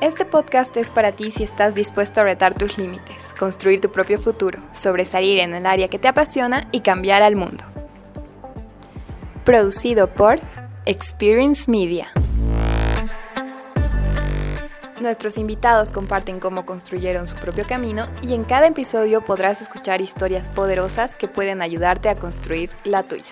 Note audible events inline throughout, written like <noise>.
Este podcast es para ti si estás dispuesto a retar tus límites, construir tu propio futuro, sobresalir en el área que te apasiona y cambiar al mundo. Producido por Experience Media. Nuestros invitados comparten cómo construyeron su propio camino y en cada episodio podrás escuchar historias poderosas que pueden ayudarte a construir la tuya.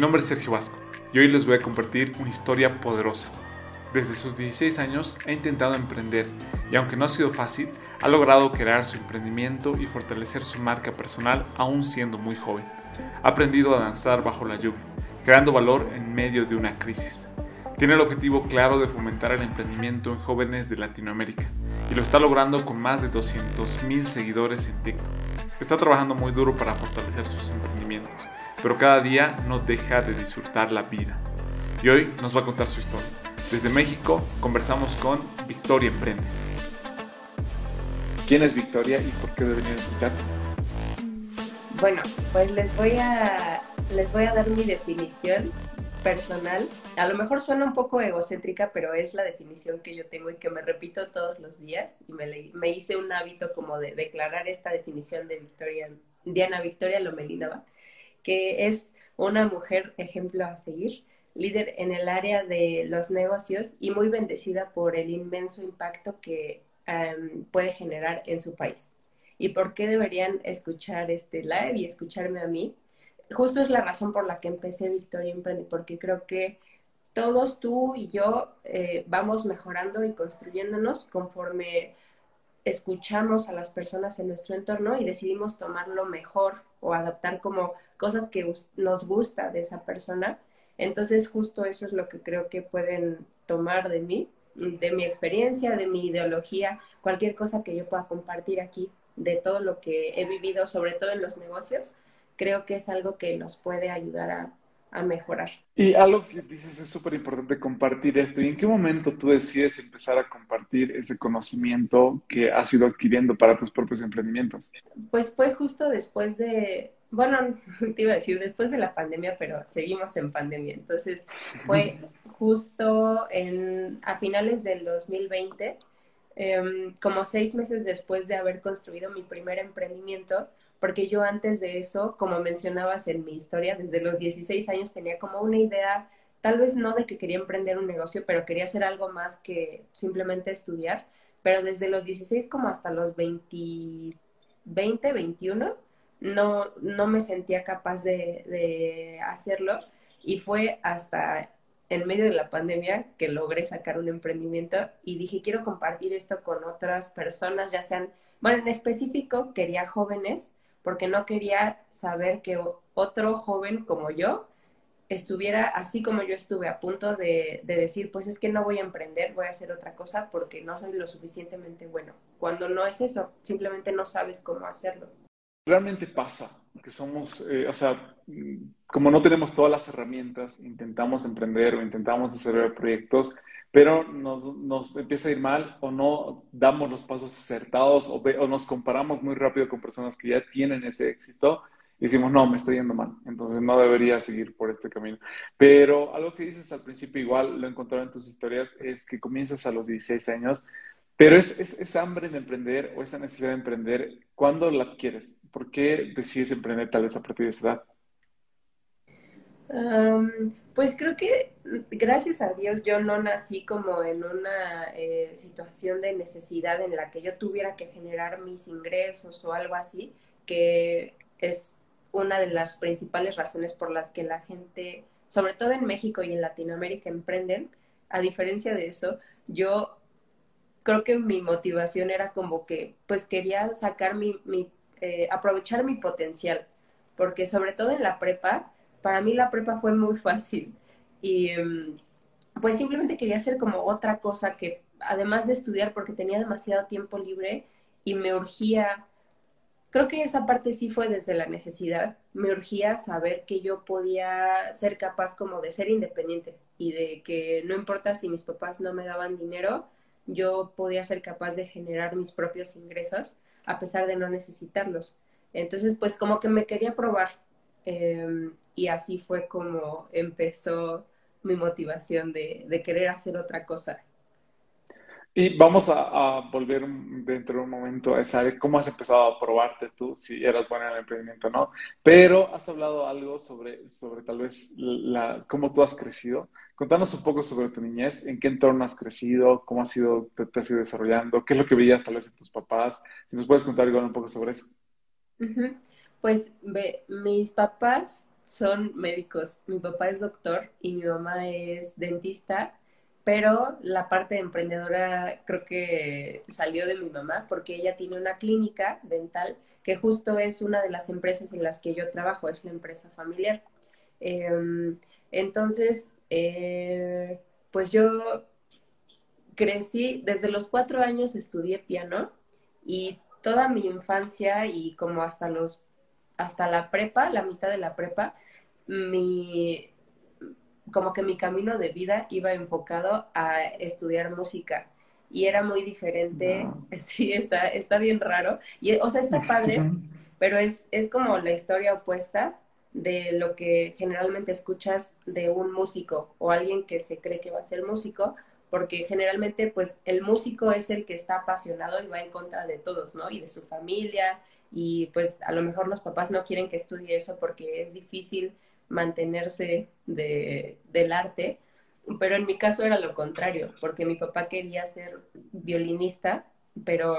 Nombre es Sergio Vasco y hoy les voy a compartir una historia poderosa. Desde sus 16 años ha intentado emprender y aunque no ha sido fácil, ha logrado crear su emprendimiento y fortalecer su marca personal aún siendo muy joven. Ha aprendido a danzar bajo la lluvia, creando valor en medio de una crisis. Tiene el objetivo claro de fomentar el emprendimiento en jóvenes de Latinoamérica y lo está logrando con más de 200.000 seguidores en TikTok. Está trabajando muy duro para fortalecer sus emprendimientos pero cada día no deja de disfrutar la vida. Y hoy nos va a contar su historia. Desde México conversamos con Victoria Emprende. ¿Quién es Victoria y por qué deberían escuchar? Bueno, pues les voy a les voy a dar mi definición personal. A lo mejor suena un poco egocéntrica, pero es la definición que yo tengo y que me repito todos los días. Y me, me hice un hábito como de declarar esta definición de Victoria, Diana Victoria Lomelinova que es una mujer ejemplo a seguir, líder en el área de los negocios y muy bendecida por el inmenso impacto que em, puede generar en su país. ¿Y por qué deberían escuchar este live y escucharme a mí? Justo es la razón por la que empecé Victoria Emprende, porque creo que todos tú y yo eh, vamos mejorando y construyéndonos conforme escuchamos a las personas en nuestro entorno y decidimos tomar lo mejor o adaptar como cosas que nos gusta de esa persona. Entonces justo eso es lo que creo que pueden tomar de mí, de mi experiencia, de mi ideología, cualquier cosa que yo pueda compartir aquí, de todo lo que he vivido, sobre todo en los negocios, creo que es algo que nos puede ayudar a, a mejorar. Y algo que dices es súper importante compartir esto. ¿Y en qué momento tú decides empezar a compartir ese conocimiento que has ido adquiriendo para tus propios emprendimientos? Pues fue justo después de, bueno, <laughs> te iba a decir después de la pandemia, pero seguimos en pandemia. Entonces fue <laughs> justo en, a finales del 2020, em, como seis meses después de haber construido mi primer emprendimiento, porque yo antes de eso, como mencionabas en mi historia, desde los 16 años tenía como una idea, tal vez no de que quería emprender un negocio, pero quería hacer algo más que simplemente estudiar, pero desde los 16 como hasta los 20, 20 21, no, no me sentía capaz de, de hacerlo y fue hasta en medio de la pandemia que logré sacar un emprendimiento y dije, quiero compartir esto con otras personas, ya sean, bueno, en específico quería jóvenes porque no quería saber que otro joven como yo estuviera así como yo estuve a punto de, decir, pues es que no voy a emprender, voy a hacer otra cosa porque no soy lo suficientemente bueno. Cuando no es eso, simplemente no sabes cómo hacerlo. Realmente pasa que somos, eh, o sea, como no tenemos todas las herramientas, intentamos emprender o intentamos desarrollar proyectos pero nos, nos, empieza a ir mal o no damos los pasos acertados o, o, nos comparamos muy rápido con personas que ya tienen ese éxito y decimos, no, me estoy yendo mal, entonces no debería seguir por este camino. Pero algo que dices al principio, igual lo he encontrado en tus historias, es que comienzas a los 16 años, pero es, es, es hambre de emprender o esa necesidad de emprender, ¿cuándo la quieres? ¿Por qué decides emprender tal vez a partir de esa edad? Pues creo que gracias a Dios yo no nací como en una eh, situación de necesidad en la que yo tuviera que generar mis ingresos o algo así, que es una de las principales razones por las que la gente, sobre todo en México y en Latinoamérica, emprenden. A diferencia de eso, yo creo que mi motivación era como que pues quería sacar mi, mi eh, aprovechar mi potencial, porque sobre todo en la prepa, para mí la prepa fue muy fácil y em, pues simplemente quería hacer como otra cosa que además de estudiar porque tenía demasiado tiempo libre y me urgía, creo que esa parte sí fue desde la necesidad, me urgía saber que yo podía ser capaz como de ser independiente y de que no importa si mis papás no me daban dinero, yo podía ser capaz de generar mis propios ingresos a pesar de no necesitarlos. Entonces, pues como que me quería probar em, y así fue como empezó mi motivación de, de querer hacer otra cosa. Y vamos a, volver dentro de un momento a saber cómo has empezado a probarte tú, si eras buena en el emprendimiento o no. Pero has hablado algo sobre, sobre tal vez la, cómo tú has crecido. Contanos un poco sobre tu niñez, en qué entorno has crecido, cómo has sido, te, has ido desarrollando, qué es lo que veías tal vez en tus papás. Si nos puedes contar igual un poco sobre eso. Pues ve, mis papás son médicos. Mi papá es doctor y mi mamá es dentista pero la parte emprendedora creo que salió de mi mamá porque ella tiene una clínica dental que justo es una de las empresas en las que yo trabajo, es la empresa familiar. Em, entonces, eh, pues yo crecí, desde los cuatro años estudié piano y toda mi infancia y como hasta los, hasta la prepa, la mitad de la prepa, mi, como que mi camino de vida iba enfocado a estudiar música y era muy diferente. <laughs> Sí, está, está bien raro. Y, o sea, está padre, pero es, es como la historia opuesta de lo que generalmente escuchas de un músico o alguien que se cree que va a ser músico, porque generalmente pues el músico es el que está apasionado y va en contra de todos, ¿no? Y de su familia y pues a lo mejor los papás no quieren que estudie eso porque es difícil mantenerse de, del arte, pero en mi caso era lo contrario, porque mi papá quería ser violinista, pero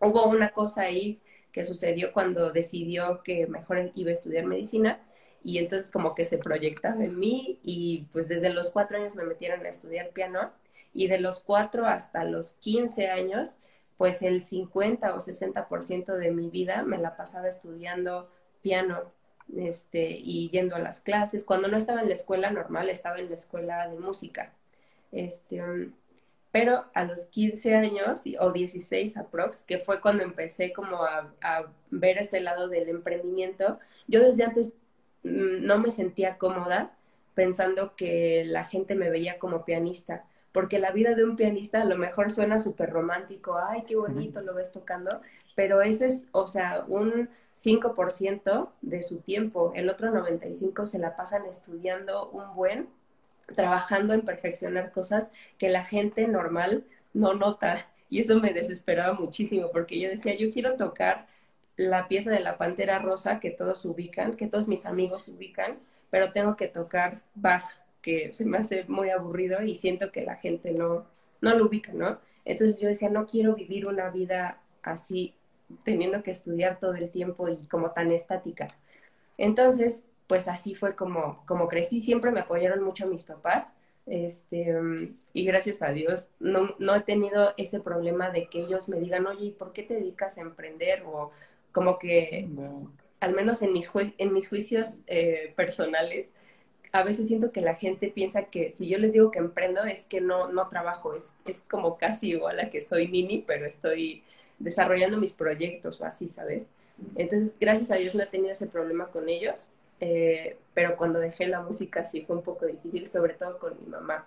hubo una cosa ahí que sucedió cuando decidió que mejor iba a estudiar medicina y entonces como que se proyectaba en mí y pues desde los cuatro años me metieron a estudiar piano y de los cuatro hasta los 15 años pues el 50 o 60% de mi vida me la pasaba estudiando piano este, y yendo a las clases. Cuando no estaba en la escuela normal, estaba en la escuela de música. Este, pero a los 15 años o 16 aprox, que fue cuando empecé como a, a, ver ese lado del emprendimiento, yo desde antes mm, no me sentía cómoda pensando que la gente me veía como pianista, porque la vida de un pianista a lo mejor suena súper romántico, ay, qué bonito lo ves tocando, pero ese es, o sea, un 5% de su tiempo, el otro 95% se la pasan estudiando un buen, trabajando en perfeccionar cosas que la gente normal no nota. Y eso me desesperaba muchísimo porque yo decía, yo quiero tocar la pieza de la Pantera Rosa que todos ubican, que todos mis amigos ubican, pero tengo que tocar Bach, que se me hace muy aburrido y siento que la gente no, no lo ubica, ¿no? Entonces yo decía, no quiero vivir una vida así teniendo que estudiar todo el tiempo y como tan estática. Entonces, pues así fue como, como crecí. Siempre me apoyaron mucho mis papás. Este, y gracias a Dios no, no he tenido ese problema de que ellos me digan, oye, ¿por qué te dedicas a emprender? O como que, al menos en mis, en mis juicios eh, personales, a veces siento que la gente piensa que si yo les digo que emprendo es que no, no trabajo, es, es como casi igual a que soy nini, pero estoy desarrollando mis proyectos o así, ¿sabes? Entonces, gracias a Dios no he tenido ese problema con ellos, eh, pero cuando dejé la música sí fue un poco difícil, sobre todo con mi mamá.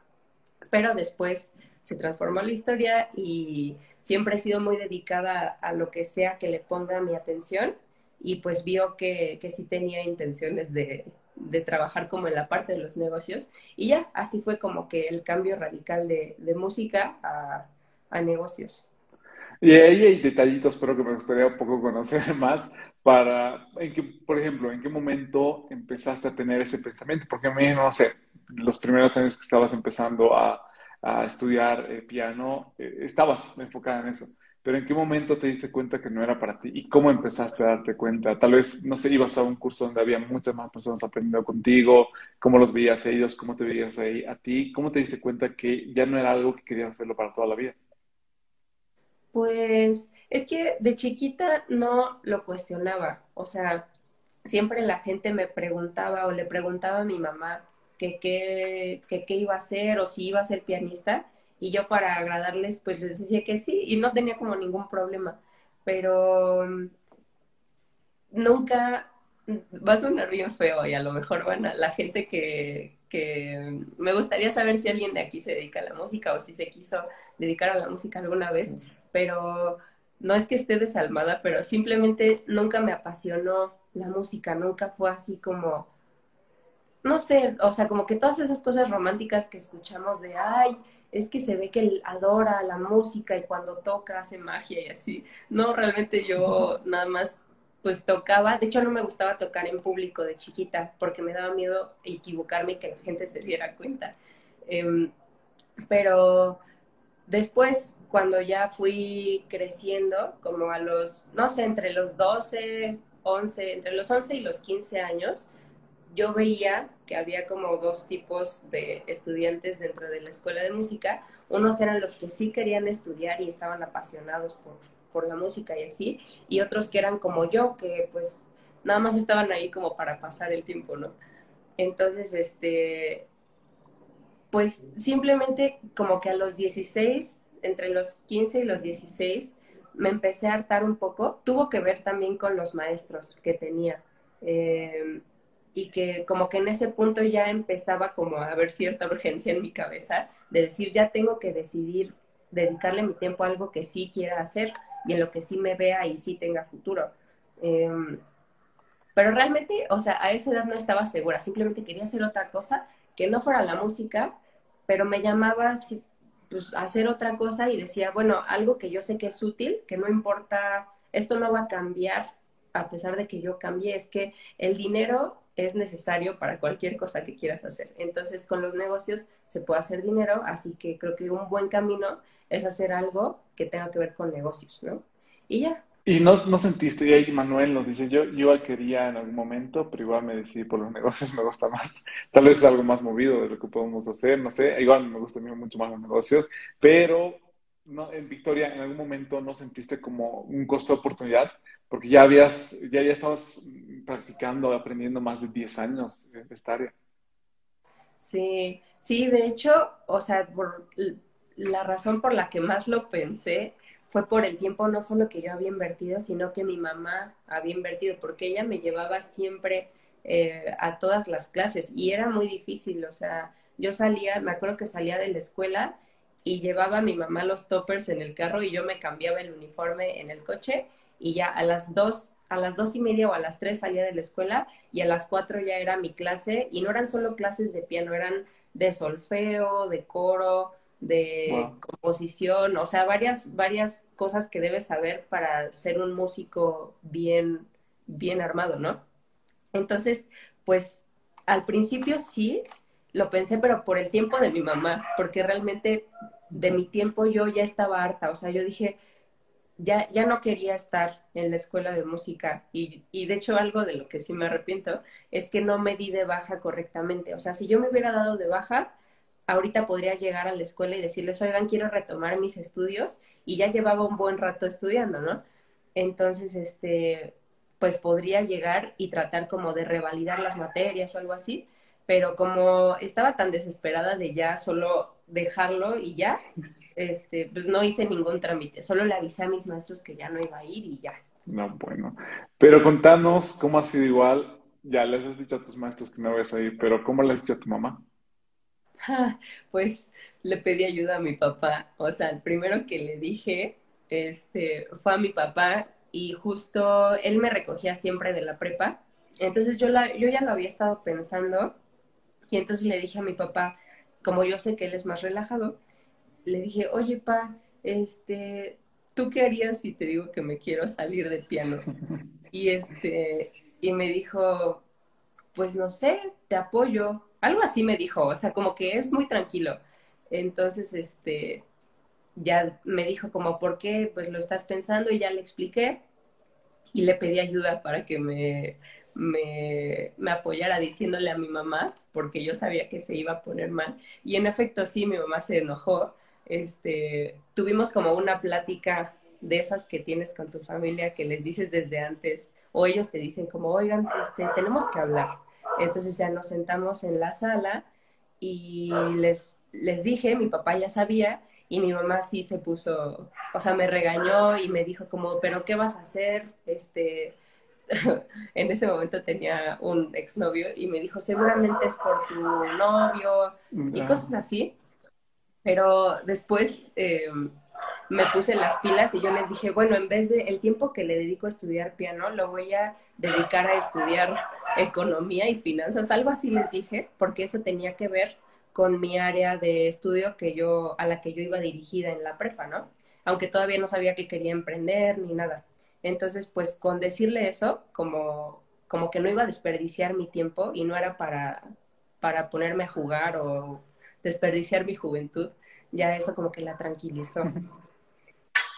Pero después se transformó la historia y siempre he sido muy dedicada a lo que sea que le ponga mi atención y pues vio que, que sí tenía intenciones de, de, trabajar como en la parte de los negocios. Y ya, así fue como que el cambio radical de, de música a, a negocios. Y ahí hay detallitos, pero que me gustaría un poco conocer <laughs> más para, en que, por ejemplo, en qué momento empezaste a tener ese pensamiento, porque a mí, no sé, los primeros años que estabas empezando a, a estudiar eh, piano, eh, estabas enfocada en eso, pero en qué momento te diste cuenta que no era para ti y cómo empezaste a darte cuenta. Tal vez, no sé, ibas a un curso donde había muchas más personas aprendiendo contigo, cómo los veías a ellos, cómo te veías ahí a ti, cómo te diste cuenta que ya no era algo que querías hacerlo para toda la vida. Pues es que de chiquita no lo cuestionaba, o sea, siempre la gente me preguntaba o le preguntaba a mi mamá que qué iba a hacer o si iba a ser pianista y yo para agradarles pues les decía que sí y no tenía como ningún problema, pero mm, nunca va a sonar bien feo y a lo mejor van a la gente que, que me gustaría saber si alguien de aquí se dedica a la música o si se quiso dedicar a la música alguna vez, pero no es que esté desalmada, pero simplemente nunca me apasionó la música, nunca fue así como, no sé, o sea, como que todas esas cosas románticas que escuchamos de, ay, es que se ve que él adora la música y cuando toca hace magia y así. No, realmente yo nada más pues tocaba, de hecho no me gustaba tocar en público de chiquita porque me daba miedo equivocarme y que la gente se diera cuenta. Em, pero después, cuando ya fui creciendo, como a los, no sé, entre los 12, 11, entre los 11 y los 15 años, yo veía que había como dos tipos de estudiantes dentro de la escuela de música. Unos eran los que sí querían estudiar y estaban apasionados por, por la música y así, y otros que eran como yo, que pues nada más estaban ahí como para pasar el tiempo, ¿no? Entonces, este, pues simplemente como que a los 16, entre los 15 y los 16, me empecé a hartar un poco. Tuvo que ver también con los maestros que tenía. Eh, y que como que en ese punto ya empezaba como a haber cierta urgencia en mi cabeza de decir, ya tengo que decidir dedicarle mi tiempo a algo que sí quiera hacer y en lo que sí me vea y sí tenga futuro. Em, pero realmente, o sea, a esa edad no estaba segura, simplemente quería hacer otra cosa que no fuera la música, pero me llamaba pues, a hacer otra cosa y decía, bueno, algo que yo sé que es útil, que no importa, esto no va a cambiar a pesar de que yo cambie, es que el dinero es necesario para cualquier cosa que quieras hacer. Entonces, con los negocios se puede hacer dinero, así que creo que un buen camino es hacer algo que tenga que ver con negocios, ¿no? Y ya. Y no, no sentiste, y ahí Manuel nos dice, yo, yo quería en algún momento, pero igual me decidí por los <laughs> negocios, me gusta más. Tal vez es algo más movido de lo que podemos hacer, no sé, igual me gusta mucho más los negocios, pero no, en Victoria, en algún momento no sentiste como un costo de oportunidad, porque ya habías, ya, ya estabas practicando, aprendiendo más de 10 años en esta área. Sí, sí, de hecho, o sea, por la razón por la que más lo pensé fue por el tiempo no solo que yo había invertido, sino que mi mamá había invertido, porque ella me llevaba siempre eh, a todas las clases y era muy difícil, o sea, yo salía, me acuerdo que salía de la escuela y llevaba a mi mamá los toppers en el carro y yo me cambiaba el uniforme en el coche y ya a las dos, a las dos y media o a las tres salía de la escuela y a las cuatro ya era mi clase y no eran solo clases de piano, eran de solfeo, de coro, de composición, o sea, varias, varias cosas que debes saber para ser un músico bien, bien armado, ¿no? Entonces, pues al principio sí, lo pensé, pero por el tiempo de mi mamá, porque realmente de mi tiempo yo ya estaba harta, o sea, yo dije, ya, ya no quería estar en la escuela de música y, y, de hecho algo de lo que sí me arrepiento es que no me di de baja correctamente. O sea, si yo me hubiera dado de baja, ahorita podría llegar a la escuela y decirles, oigan, quiero retomar mis estudios y ya llevaba un buen rato estudiando, ¿no? Entonces, este, pues podría llegar y tratar como de revalidar las materias o algo así, pero como estaba tan desesperada de ya solo dejarlo y ya, este, pues no hice ningún trámite, solo le avisé a mis maestros que ya no iba a ir y ya. No, bueno. Pero contanos cómo ha sido igual, ya les has dicho a tus maestros que no vas a ir, pero ¿cómo le has dicho a tu mamá? <laughs> pues le pedí ayuda a mi papá, o sea, el primero que le dije, este, fue a mi papá y justo él me recogía siempre de la prepa, entonces yo, la, yo ya lo había estado pensando y entonces le dije a mi papá, como yo sé que él es más relajado, le dije, oye, pa, este, ¿tú qué harías si te digo que me quiero salir del piano? <laughs> Y este, y me dijo, pues no sé, te apoyo. Algo así me dijo, o sea, como que es muy tranquilo. Entonces, este, ya me dijo como, ¿por qué? Pues lo estás pensando y ya le expliqué y le pedí ayuda para que me, me, me, apoyara diciéndole a mi mamá, porque yo sabía que se iba a poner mal. Y en efecto, sí, mi mamá se enojó este, tuvimos como una plática de esas que tienes con tu familia que les dices desde antes o ellos te dicen como, oigan, este, tenemos que hablar. Entonces ya nos sentamos en la sala y les, les dije, mi papá ya sabía y mi mamá sí se puso, o sea, me regañó y me dijo como, pero ¿qué vas a hacer? Este, <laughs> en ese momento tenía un exnovio y me dijo, seguramente es por tu novio y cosas así. Pero después eh, me puse las pilas y yo les dije, bueno, en vez de el tiempo que le dedico a estudiar piano, lo voy a dedicar a estudiar economía y finanzas, algo así les dije, porque eso tenía que ver con mi área de estudio que yo, a la que yo iba dirigida en la prepa, ¿no? Aunque todavía no sabía que quería emprender ni nada. Entonces, pues con decirle eso, como, como que no iba a desperdiciar mi tiempo y no era para, para ponerme a jugar o desperdiciar mi juventud, ya eso como que la tranquilizó.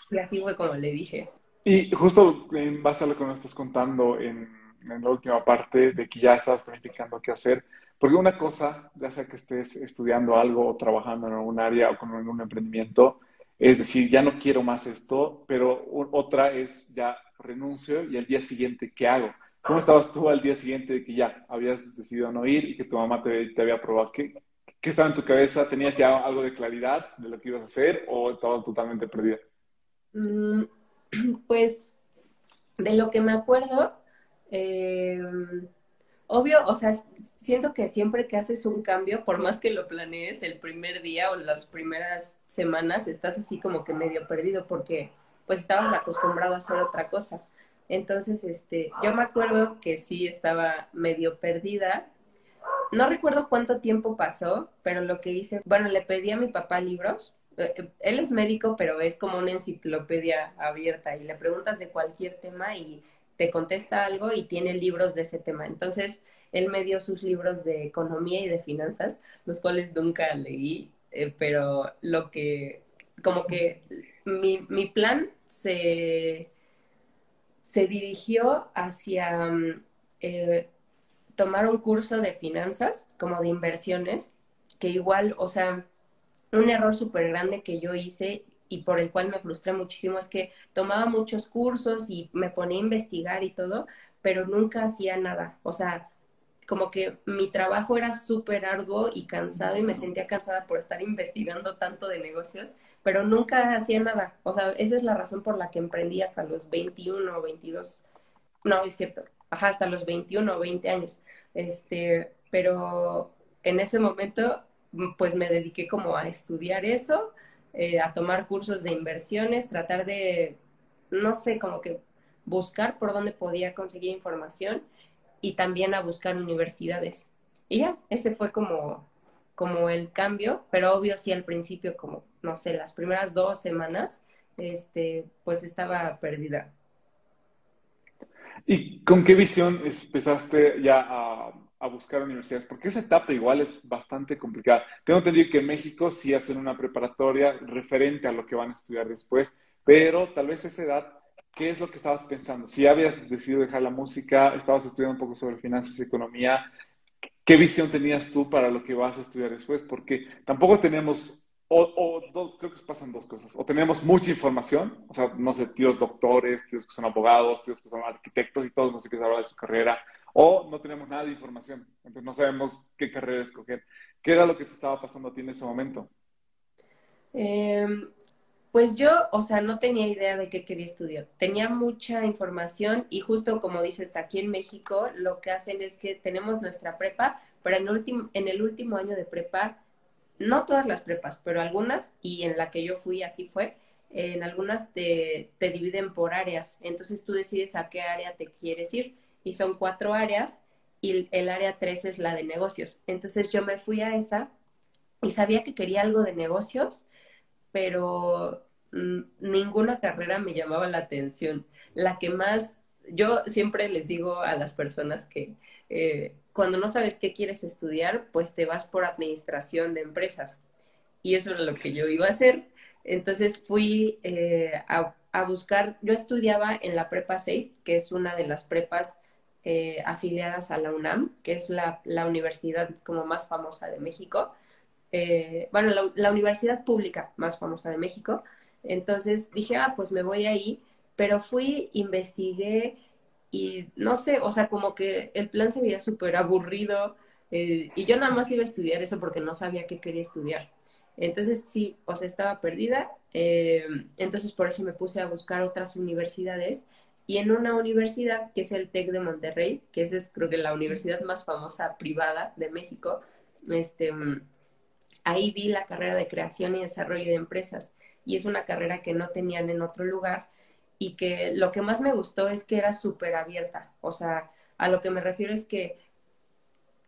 Y así fue como le dije. Y justo en base a lo que nos estás contando en, la última parte, de que ya estabas planificando qué hacer, porque una cosa, ya sea que estés estudiando algo o trabajando en algún área o con algún emprendimiento, es decir, ya no quiero más esto, pero otra es ya renuncio y al día siguiente, ¿qué hago? ¿Cómo estabas tú al día siguiente de que ya habías decidido no ir y que tu mamá te, había probado? ¿Qué, ¿Qué estaba en tu cabeza? ¿Tenías ya algo de claridad de lo que ibas a hacer o estabas totalmente perdida? Mm, <clears throat> pues de lo que me acuerdo, eh, obvio, o sea, siento que siempre que haces un cambio, por más que lo planees el primer día o las primeras semanas, estás así como que medio perdido porque pues estabas acostumbrado a hacer otra cosa. Entonces, este, yo me acuerdo que sí estaba medio perdida. No recuerdo cuánto tiempo pasó, pero lo que hice, bueno, le pedí a mi papá libros. Eh, él es médico, pero es como una enciclopedia abierta y le preguntas de cualquier tema y te contesta algo y tiene libros de ese tema. Entonces, él me dio sus libros de economía y de finanzas, los cuales nunca leí, eh, pero lo que, como que mi, mi plan se, se dirigió hacia mm, eh, tomar un curso de finanzas, como de inversiones, que igual, o sea, un error súper grande que yo hice y por el cual me frustré muchísimo es que tomaba muchos cursos y me ponía a investigar y todo, pero nunca hacía nada. O sea, como que mi trabajo era súper arduo y cansado y me sentía cansada por estar investigando tanto de negocios, pero nunca hacía nada. O sea, esa es la razón por la que emprendí hasta los 21 o 22. No, es cierto. Ajá, hasta los 21 o 20 años. Este, pero en ese momento, pues me dediqué como a estudiar eso eh, a tomar cursos de inversiones, tratar de, no sé, como que buscar por dónde podía conseguir información y también a buscar universidades. Y ya, ese fue como, como el cambio, pero obvio sí al principio, como, no sé, las primeras dos semanas, este, pues estaba perdida. ¿Y con qué visión empezaste ya a a buscar universidades, porque esa etapa igual es bastante complicada. Tengo entendido que en México sí hacen una preparatoria referente a lo que van a estudiar después, pero tal vez esa edad, ¿qué es lo que estabas pensando? Si habías decidido dejar la música, estabas estudiando un poco sobre finanzas y economía, ¿qué visión tenías tú para lo que vas a estudiar después? Porque tampoco tenemos o, dos, creo que pasan dos cosas. O tenemos mucha información, o sea, no sé, tíos doctores, tíos que son abogados, tíos que son arquitectos y todos no sé qué saber de su carrera, o no tenemos nada de información, entonces no sabemos qué carrera escoger. ¿Qué era lo que te estaba pasando a ti en ese momento? Em, pues yo, o sea, no tenía idea de qué quería estudiar. Tenía mucha información y justo como dices, aquí en México lo que hacen es que tenemos nuestra prepa, pero en, último, en el último año de prepa no todas las prepas, pero algunas, y en la que yo fui así fue, en algunas te, te dividen por áreas, entonces tú decides a qué área te quieres ir, y son cuatro áreas, y el, área tres es la de negocios. Entonces yo me fui a esa y sabía que quería algo de negocios, pero mm, ninguna carrera me llamaba la atención. La que más, yo siempre les digo a las personas que eh, cuando no sabes qué quieres estudiar, pues te vas por administración de empresas. Y eso era lo que yo iba a hacer. Entonces fui eh, a, buscar, yo estudiaba en la Prepa 6, que es una de las prepas eh, afiliadas a la UNAM, que es la, universidad como más famosa de México. Bueno, la, la, universidad pública más famosa de México. Entonces dije, ah, pues me voy ahí, pero fui, investigué y no sé, o sea, como que el plan se veía súper aburrido eh, y yo nada más iba a estudiar eso porque no sabía qué quería estudiar. Entonces sí, o sea, estaba perdida, eh, entonces por eso me puse a buscar otras universidades y en una universidad que es el TEC de Monterrey, que es creo que la universidad más famosa privada de México, este, ahí vi la carrera de creación y desarrollo de empresas y es una carrera que no tenían en otro lugar y que lo que más me gustó es que era súper abierta, o sea, a lo que me refiero es que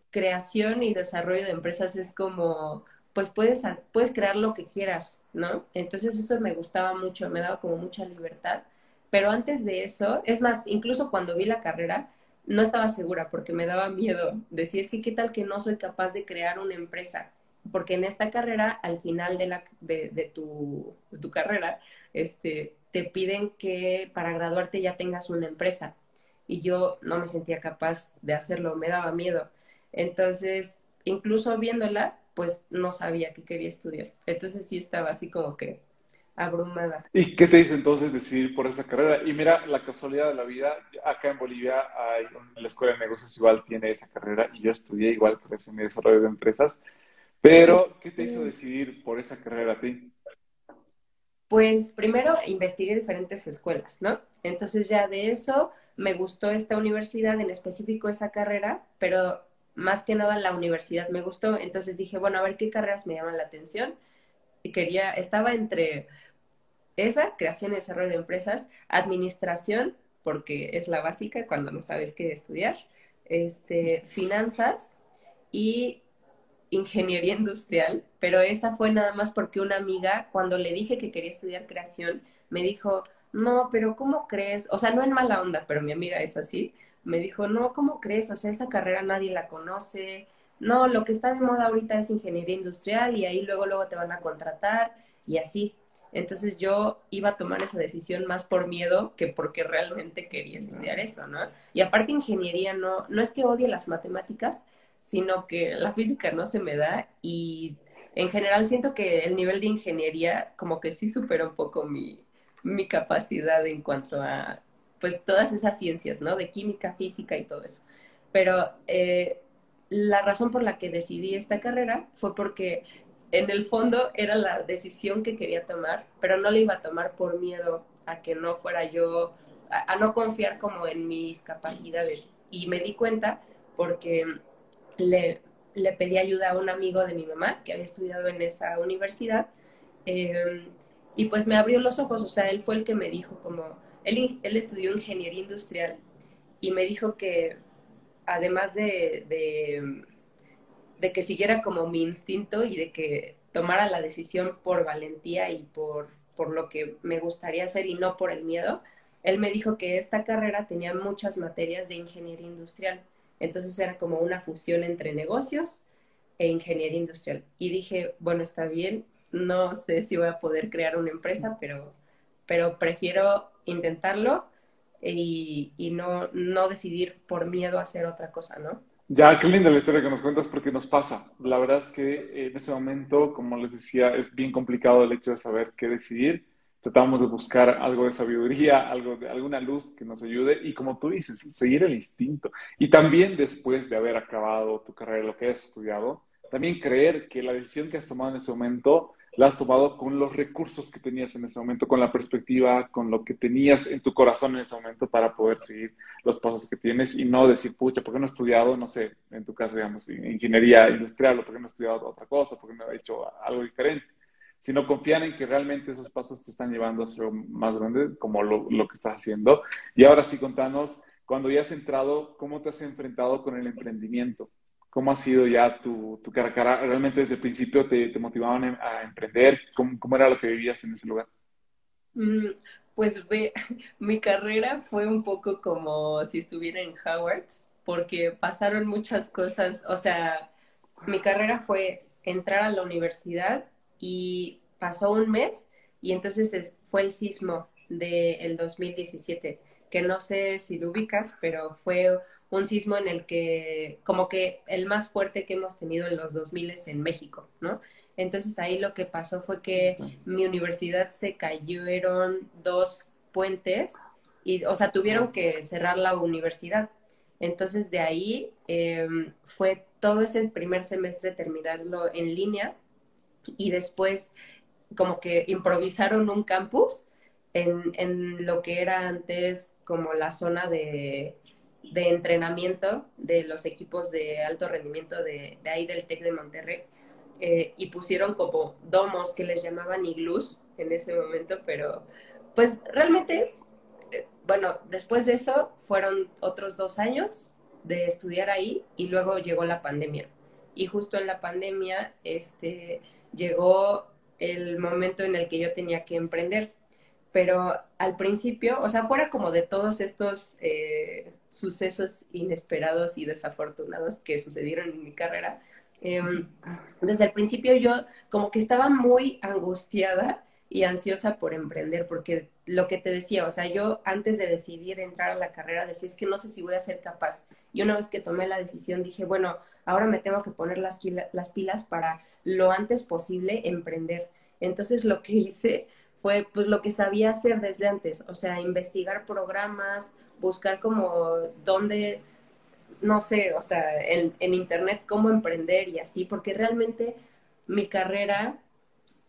creación y desarrollo de empresas es como, pues puedes, puedes crear lo que quieras, ¿no? Entonces eso me gustaba mucho, me daba como mucha libertad. Pero antes de eso, es más, incluso cuando vi la carrera, no estaba segura porque me daba miedo. Decía, es que qué tal que no soy capaz de crear una empresa. Porque en esta carrera, al final de, la, de, tu, de tu carrera, este, te piden que para graduarte ya tengas una empresa. Y yo no me sentía capaz de hacerlo, me daba miedo. Entonces, incluso viéndola, pues no sabía que quería estudiar. Entonces sí estaba así como que abrumada. ¿Y qué te hizo entonces decidir por esa carrera? Y mira, la casualidad de la vida, acá en Bolivia hay la Escuela de Negocios igual tiene esa carrera y yo estudié igual creación y desarrollo de empresas. Pero, ¿qué te hizo decidir por esa carrera a ti? Pues primero investigué diferentes escuelas, ¿no? Entonces ya de eso me gustó esta universidad, en específico esa carrera, pero más que nada la universidad me gustó. Entonces dije, bueno, a ver qué carreras me llaman la atención. Y quería, estaba entre esa, creación y desarrollo de empresas, administración, porque es la básica cuando no sabes qué estudiar, este, finanzas y ingeniería industrial, pero esa fue nada más porque una amiga, cuando le dije que quería estudiar creación, me dijo, no, pero ¿cómo crees? O sea, no en mala onda, pero mi amiga es así me dijo, no, ¿cómo crees? O sea, esa carrera nadie la conoce. No, lo que está de moda ahorita es ingeniería industrial y ahí luego, luego te van a contratar y así. Entonces yo iba a tomar esa decisión más por miedo que porque realmente quería estudiar eso, ¿no? Y aparte ingeniería no, no es que odie las matemáticas, sino que la física no se me da y en general siento que el nivel de ingeniería como que sí supera un poco mi, mi capacidad en cuanto a pues todas esas ciencias, ¿no? De química, física y todo eso. Pero eh, la razón por la que decidí esta carrera fue porque en el fondo era la decisión que quería tomar, pero no la iba a tomar por miedo a que no fuera yo, a, no confiar como en mis capacidades. Y me di cuenta porque le, pedí ayuda a un amigo de mi mamá que había estudiado en esa universidad eh, y pues me abrió los ojos, o sea, él fue el que me dijo como, él, estudió ingeniería industrial y me dijo que además de, de, que siguiera como mi instinto y de que tomara la decisión por valentía y por, por lo que me gustaría hacer y no por el miedo, él me dijo que esta carrera tenía muchas materias de ingeniería industrial. Entonces era como una fusión entre negocios e ingeniería industrial. Y dije, bueno, está bien, no sé si voy a poder crear una empresa, pero, pero prefiero intentarlo y, no, no decidir por miedo a hacer otra cosa, ¿no? Ya, qué linda la historia que nos cuentas porque nos pasa. La verdad es que en ese momento, como les decía, es bien complicado el hecho de saber qué decidir. Tratamos de buscar algo de sabiduría, algo de alguna luz que nos ayude y como tú dices, seguir el instinto. Y también después de haber acabado tu carrera, lo que has estudiado, también creer que la decisión que has tomado en ese momento la has tomado con los recursos que tenías en ese momento, con la perspectiva, con lo que tenías en tu corazón en ese momento para poder seguir los pasos que tienes y no decir, pucha, ¿por qué no he estudiado, no sé, en tu caso, digamos, ingeniería industrial o por qué no he estudiado otra cosa, por qué no he hecho algo diferente? Sino confían en que realmente esos pasos te están llevando a ser más grande, como lo, lo que estás haciendo. Y ahora sí, contanos, cuando ya has entrado, ¿cómo te has enfrentado con el emprendimiento? ¿Cómo ha sido ya tu, tu cara ¿Realmente desde el principio te, te motivaban a emprender? ¿Cómo, ¿Cómo, era lo que vivías en ese lugar? Mm, pues ve, <laughs> mi carrera fue un poco como si estuviera en Howard's, porque pasaron muchas cosas. O sea, mi carrera fue entrar a la universidad y pasó un mes y entonces fue el sismo del 2017, que no sé si lo ubicas, pero fue un sismo en el que, como que el más fuerte que hemos tenido en los 2000 en México, ¿no? Entonces ahí lo que pasó fue que mi universidad se cayeron dos puentes y, o sea, tuvieron que cerrar la universidad. Entonces de ahí em, fue todo ese primer semestre terminarlo en línea y después como que improvisaron un campus en, lo que era antes como la zona de, entrenamiento de los equipos de alto rendimiento de, ahí del TEC de Monterrey. Eh, y pusieron como domos que les llamaban iglús en ese momento, pero pues realmente, eh, bueno, después de eso fueron otros dos años de estudiar ahí y luego llegó la pandemia. Y justo en la pandemia este, llegó el momento en el que yo tenía que emprender. Pero al principio, o sea, fuera como de todos estos eh, sucesos inesperados y desafortunados que sucedieron en mi carrera, em, desde el principio yo como que estaba muy angustiada y ansiosa por emprender, porque lo que te decía, o sea, yo antes de decidir entrar a la carrera decía, es que no sé si voy a ser capaz. Y una vez que tomé la decisión dije, bueno, ahora me tengo que poner las, las pilas para lo antes posible emprender. Entonces lo que hice fue pues lo que sabía hacer desde antes, o sea, investigar programas, buscar como dónde, no sé, o sea, en, en internet cómo emprender y así, porque realmente mi carrera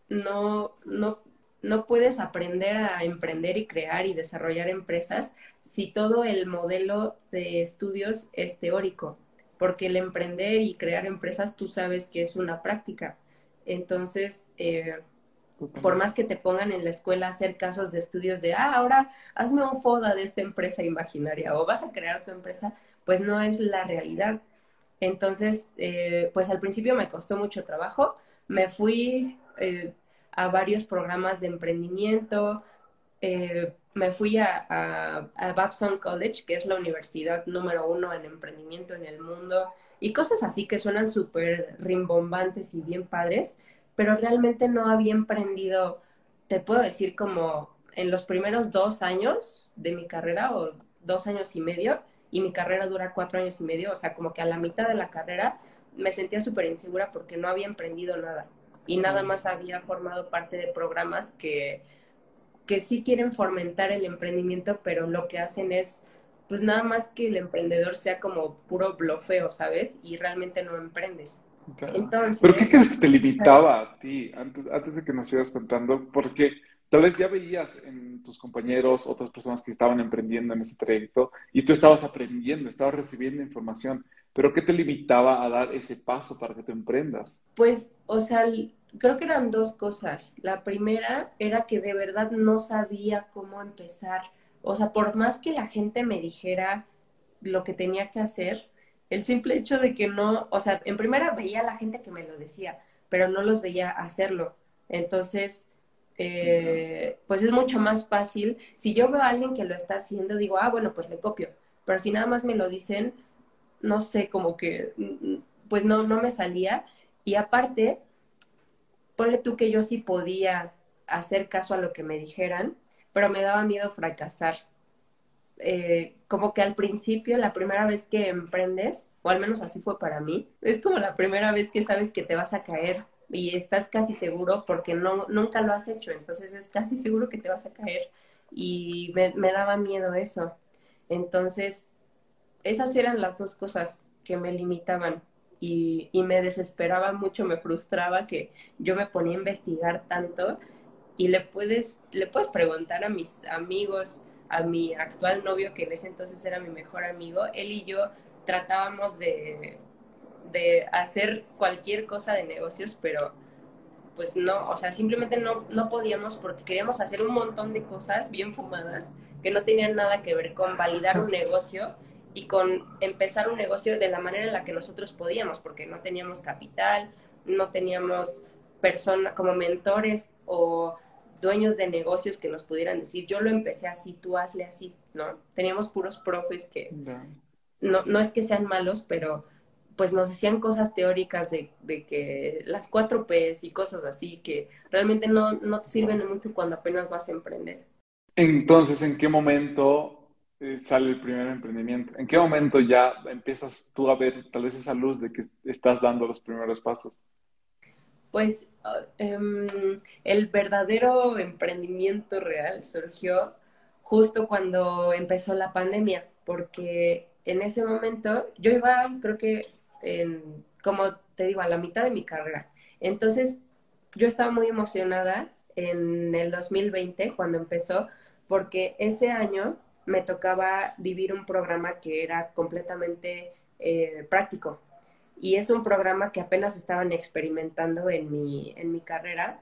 no, no no puedes aprender a emprender y crear y desarrollar empresas si todo el modelo de estudios es teórico, porque el emprender y crear empresas tú sabes que es una práctica. Entonces, eh, por más que te pongan en la escuela a hacer casos de estudios de, ah, ahora hazme un FODA de esta empresa imaginaria o vas a crear tu empresa, pues no es la realidad. Entonces, eh, pues al principio me costó mucho trabajo, me fui... Eh, a varios programas de emprendimiento. Eh, me fui a, a, Babson College, que es la universidad número uno en emprendimiento en el mundo, y cosas así que suenan súper rimbombantes y bien padres, pero realmente no había emprendido, te puedo decir, como en los primeros dos años de mi carrera o dos años y medio, y mi carrera dura cuatro años y medio, o sea, como que a la mitad de la carrera me sentía súper insegura porque no había emprendido nada y nada más había formado parte de programas que, que sí quieren fomentar el emprendimiento, pero lo que hacen es, pues nada más que el emprendedor sea como puro blofeo, ¿sabes? Y realmente no emprendes. Entonces, ¿Pero qué crees que te limitaba a ti antes, antes de que nos sigas contando? Porque tal vez ya veías en tus compañeros otras personas que estaban emprendiendo en ese trayecto y tú estabas aprendiendo, estabas recibiendo información. Pero ¿qué te limitaba a dar ese paso para que te emprendas? Pues, o sea, creo que eran dos cosas. La primera era que de verdad no sabía cómo empezar. O sea, por más que la gente me dijera lo que tenía que hacer, el simple hecho de que no, o sea, en primera veía a la gente que me lo decía, pero no los veía hacerlo. Entonces, eh, pues es mucho más fácil. Si yo veo a alguien que lo está haciendo, digo, ah, bueno, pues le copio. Pero si nada más me lo dicen, no sé, como que, mm, pues no, no me salía. Y aparte, ponle tú que yo sí podía hacer caso a lo que me dijeran, pero me daba miedo fracasar. Eh, como que al principio, la primera vez que emprendes, o al menos así fue para mí, es como la primera vez que sabes que te vas a caer y estás casi seguro porque no, nunca lo has hecho, entonces es casi seguro que te vas a caer y me, me daba miedo eso. Entonces, esas eran las dos cosas que me limitaban y, me desesperaba mucho, me frustraba que yo me ponía a investigar tanto y le puedes, le puedes preguntar a mis amigos, a mi actual novio, que en ese entonces era mi mejor amigo, él y yo tratábamos de, de hacer cualquier cosa de negocios, pero pues no, o sea, simplemente no, no podíamos porque queríamos hacer un montón de cosas bien fumadas que no tenían nada que ver con validar un negocio y con empezar un negocio de la manera en la que nosotros podíamos, porque no teníamos capital, no teníamos personas como mentores o dueños de negocios que nos pudieran decir, yo lo empecé así, tú hazle así, ¿no? Teníamos puros profes que no, no es que sean malos, pero pues nos decían cosas teóricas de, de, que las cuatro P's y cosas así que realmente no, no te sirven mucho cuando apenas vas a emprender. Entonces, ¿en qué momento sale el primer emprendimiento? ¿En qué momento ya empiezas tú a ver tal vez esa luz de que estás dando los primeros pasos? Pues em, el verdadero emprendimiento real surgió justo cuando empezó la pandemia, porque en ese momento yo iba, creo que, en, como te digo, a la mitad de mi carrera. Entonces yo estaba muy emocionada en el 2020 cuando empezó, porque ese año me tocaba vivir un programa que era completamente eh, práctico. Y es un programa que apenas estaban experimentando en mi, en mi carrera.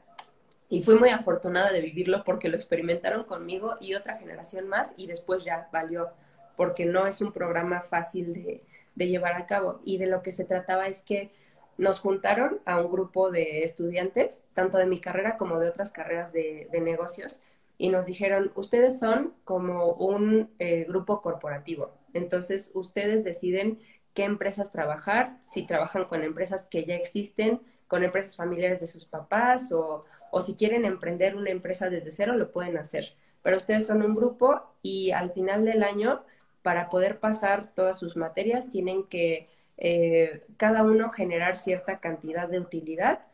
Y fui muy afortunada de vivirlo porque lo experimentaron conmigo y otra generación más y después ya valió, porque no es un programa fácil de, de llevar a cabo. Y de lo que se trataba es que nos juntaron a un grupo de estudiantes, tanto de mi carrera como de otras carreras de, negocios, y nos dijeron, ustedes son como un eh, grupo corporativo, entonces ustedes deciden qué empresas trabajar, si trabajan con empresas que ya existen, con empresas familiares de sus papás o, o si quieren emprender una empresa desde cero, lo pueden hacer. Pero ustedes son un grupo y al final del año, para poder pasar todas sus materias, tienen que eh, cada uno generar cierta cantidad de utilidad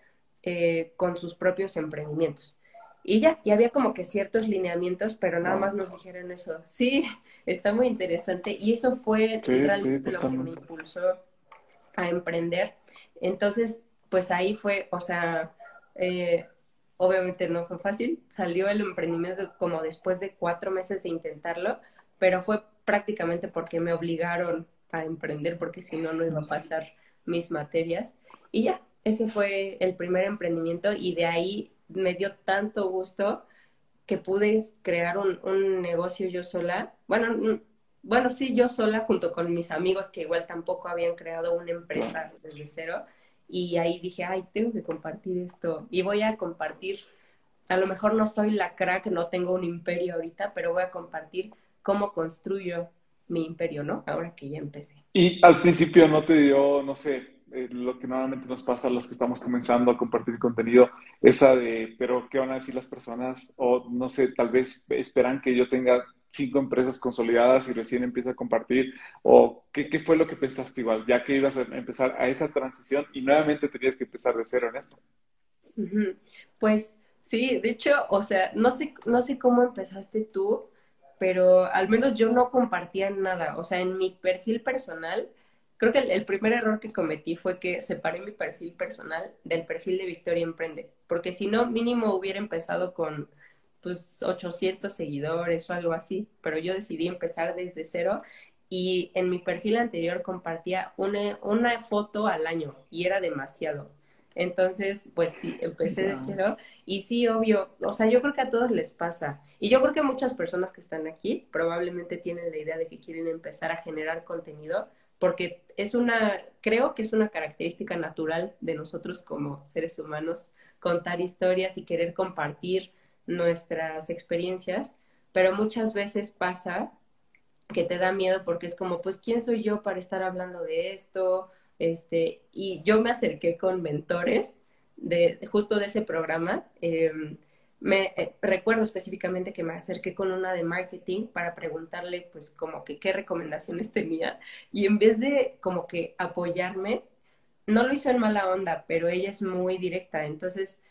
eh, con sus propios emprendimientos. Y ya, y había como que ciertos lineamientos, pero nada más nos dijeron eso. Sí, está muy interesante. Y eso fue realmente lo que me impulsó a emprender. Entonces, pues ahí fue, o sea, eh, obviamente no fue fácil. Salió el emprendimiento como después de cuatro meses de intentarlo, pero fue prácticamente porque me obligaron a emprender porque si no, no iba a pasar mis materias. Y ya, ese fue el primer emprendimiento y de ahí me dio tanto gusto que pude crear un, un negocio yo sola. Bueno, bueno, sí, yo sola junto con mis amigos que igual tampoco habían creado una empresa desde cero. Y ahí dije, ay, tengo que compartir esto. Y voy a compartir, a lo mejor no soy la crack, no tengo un imperio ahorita, pero voy a compartir cómo construyo mi imperio, ¿no? Ahora que ya empecé. Y al principio no te dio, no sé, eh, lo que normalmente nos pasa a los que estamos comenzando a compartir contenido, esa de, pero ¿qué van a decir las personas? O no sé, tal vez esperan que yo tenga cinco empresas consolidadas y recién empieza a compartir, o ¿qué, qué fue lo que pensaste igual, ya que ibas a empezar a esa transición y nuevamente tenías que empezar de cero en esto? Pues sí, de hecho, o sea, no sé, no sé cómo empezaste tú, pero al menos yo no compartía nada. O sea, en mi perfil personal, creo que el, primer error que cometí fue que separé mi perfil personal del perfil de Victoria Emprende, porque si no, mínimo hubiera empezado con pues 800 seguidores o algo así, pero yo decidí empezar desde cero y en mi perfil anterior compartía una, una foto al año y era demasiado. Entonces, pues sí, empecé de cero. Y sí, obvio, o sea, yo creo que a todos les pasa. Y yo creo que muchas personas que están aquí probablemente tienen la idea de que quieren empezar a generar contenido, porque es una, creo que es una característica natural de nosotros como seres humanos, contar historias y querer compartir nuestras experiencias, pero muchas veces pasa que te da miedo porque es como, pues, ¿quién soy yo para estar hablando de esto? Este, y yo me acerqué con mentores de, justo de ese programa. Em, me eh, recuerdo específicamente que me acerqué con una de marketing para preguntarle pues como que qué recomendaciones tenía. Y en vez de como que apoyarme, no lo hizo en mala onda, pero ella es muy directa, entonces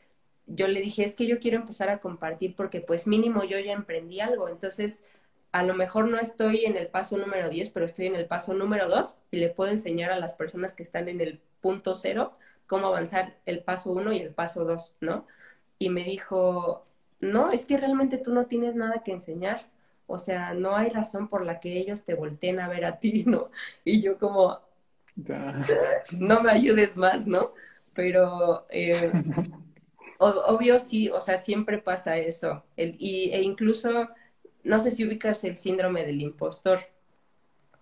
yo le dije, es que yo quiero empezar a compartir porque pues mínimo yo ya emprendí algo, entonces a lo mejor no estoy en el paso número 10, pero estoy en el paso número 2 y le puedo enseñar a las personas que están en el punto cero cómo avanzar el paso 1 y el paso 2, ¿no? Y me dijo, no, es que realmente tú no tienes nada que enseñar. O sea, no hay razón por la que ellos te volteen a ver a ti, <laughs> ¿no? Y yo como, <laughs> no me ayudes más, ¿no? Pero eh, <laughs> obvio sí, o sea, siempre pasa eso. El, y, e incluso no sé si ubicas el síndrome del impostor,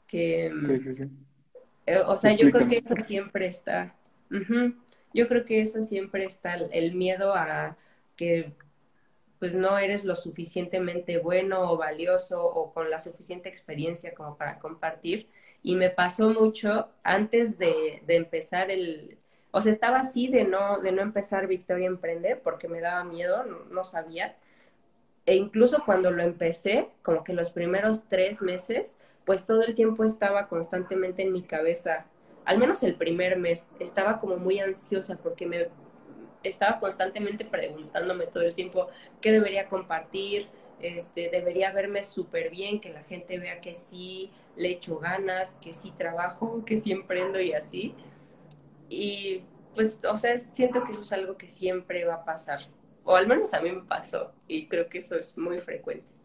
que, sí, sí, sí. Eh, o sea, yo creo que eso siempre está. Yo creo que eso siempre está, el miedo a que pues no eres lo suficientemente bueno o valioso o con la suficiente experiencia como para compartir. Y me pasó mucho antes de, de empezar el, o sea, estaba así de no, de no empezar Victoria Emprende porque me daba miedo, no sabía e incluso cuando lo empecé, como que los primeros tres meses, pues todo el tiempo estaba constantemente en mi cabeza, al menos el primer mes, estaba como muy ansiosa porque me estaba constantemente preguntándome todo el tiempo qué debería compartir, este, debería verme súper bien, que la gente vea que sí le echo ganas, que sí trabajo, que sí emprendo y así. Y pues, o sea, siento que eso es algo que siempre va a pasar. o al menos a mí me pasó, y creo que eso es muy frecuente.